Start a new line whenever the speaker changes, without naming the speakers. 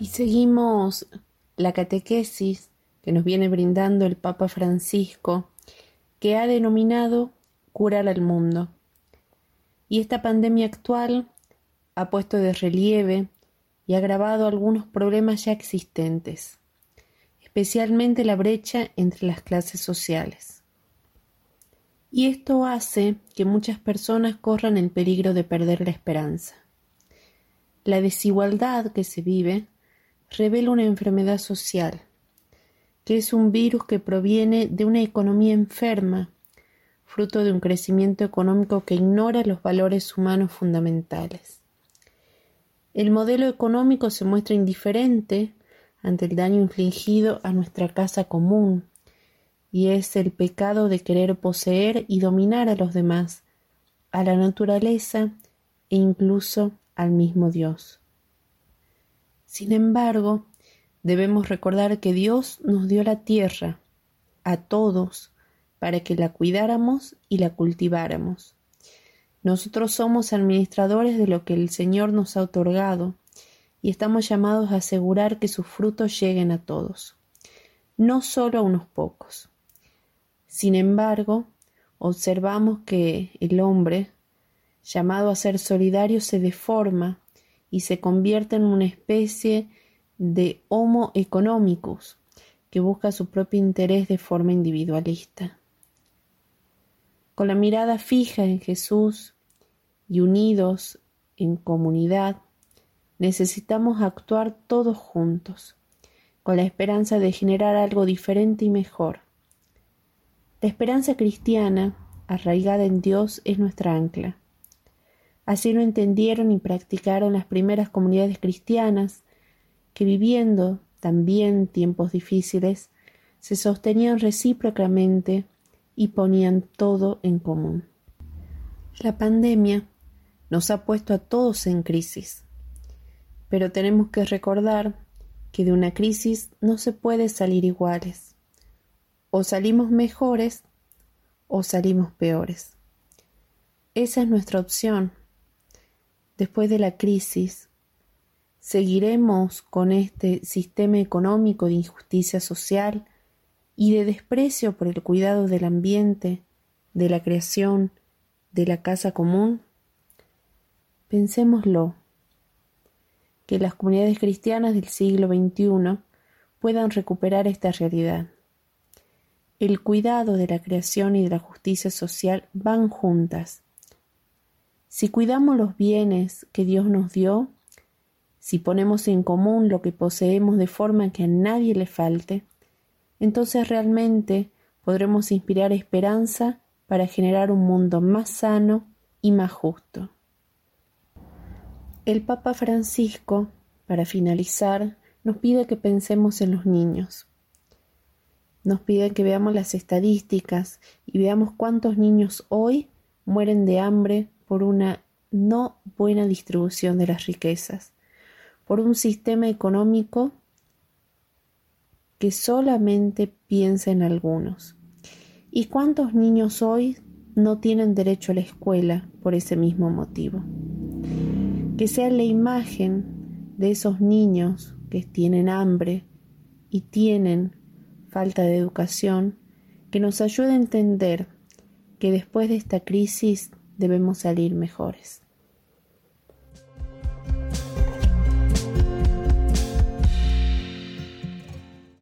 seguimos la catequesis que nos viene brindando el Papa Francisco, que ha denominado curar al mundo. Y esta pandemia actual ha puesto de relieve y agravado algunos problemas ya existentes, especialmente la brecha entre las clases sociales. Y esto hace que muchas personas corran el peligro de perder la esperanza. La desigualdad que se vive revela una enfermedad social, que es un virus que proviene de una economía enferma, fruto de un crecimiento económico que ignora los valores humanos fundamentales. El modelo económico se muestra indiferente ante el daño infligido a nuestra casa común, y es el pecado de querer poseer y dominar a los demás, a la naturaleza e incluso al mismo Dios. Sin embargo, debemos recordar que Dios nos dio la tierra a todos para que la cuidáramos y la cultiváramos. Nosotros somos administradores de lo que el Señor nos ha otorgado y estamos llamados a asegurar que sus frutos lleguen a todos, no solo a unos pocos. Sin embargo, observamos que el hombre, llamado a ser solidario, se deforma y se convierte en una especie de homo economicus que busca su propio interés de forma individualista. Con la mirada fija en Jesús y unidos en comunidad, necesitamos actuar todos juntos, con la esperanza de generar algo diferente y mejor. La esperanza cristiana, arraigada en Dios, es nuestra ancla. Así lo entendieron y practicaron las primeras comunidades cristianas que viviendo también tiempos difíciles se sostenían recíprocamente y ponían todo en común. La pandemia nos ha puesto a todos en crisis, pero tenemos que recordar que de una crisis no se puede salir iguales. O salimos mejores o salimos peores. Esa es nuestra opción después de la crisis, seguiremos con este sistema económico de injusticia social y de desprecio por el cuidado del ambiente, de la creación, de la casa común? Pensémoslo, que las comunidades cristianas del siglo XXI puedan recuperar esta realidad. El cuidado de la creación y de la justicia social van juntas si cuidamos los bienes que Dios nos dio, si ponemos en común lo que poseemos de forma que a nadie le falte, entonces realmente podremos inspirar esperanza para generar un mundo más sano y más justo. El Papa Francisco, para finalizar, nos pide que pensemos en los niños. Nos pide que veamos las estadísticas y veamos cuántos niños hoy mueren de hambre por una no buena distribución de las riquezas, por un sistema económico que solamente piensa en algunos. ¿Y cuántos niños hoy no tienen derecho a la escuela por ese mismo motivo? Que sea la imagen de esos niños que tienen hambre y tienen falta de educación que nos ayude a entender que después de esta crisis debemos salir mejores.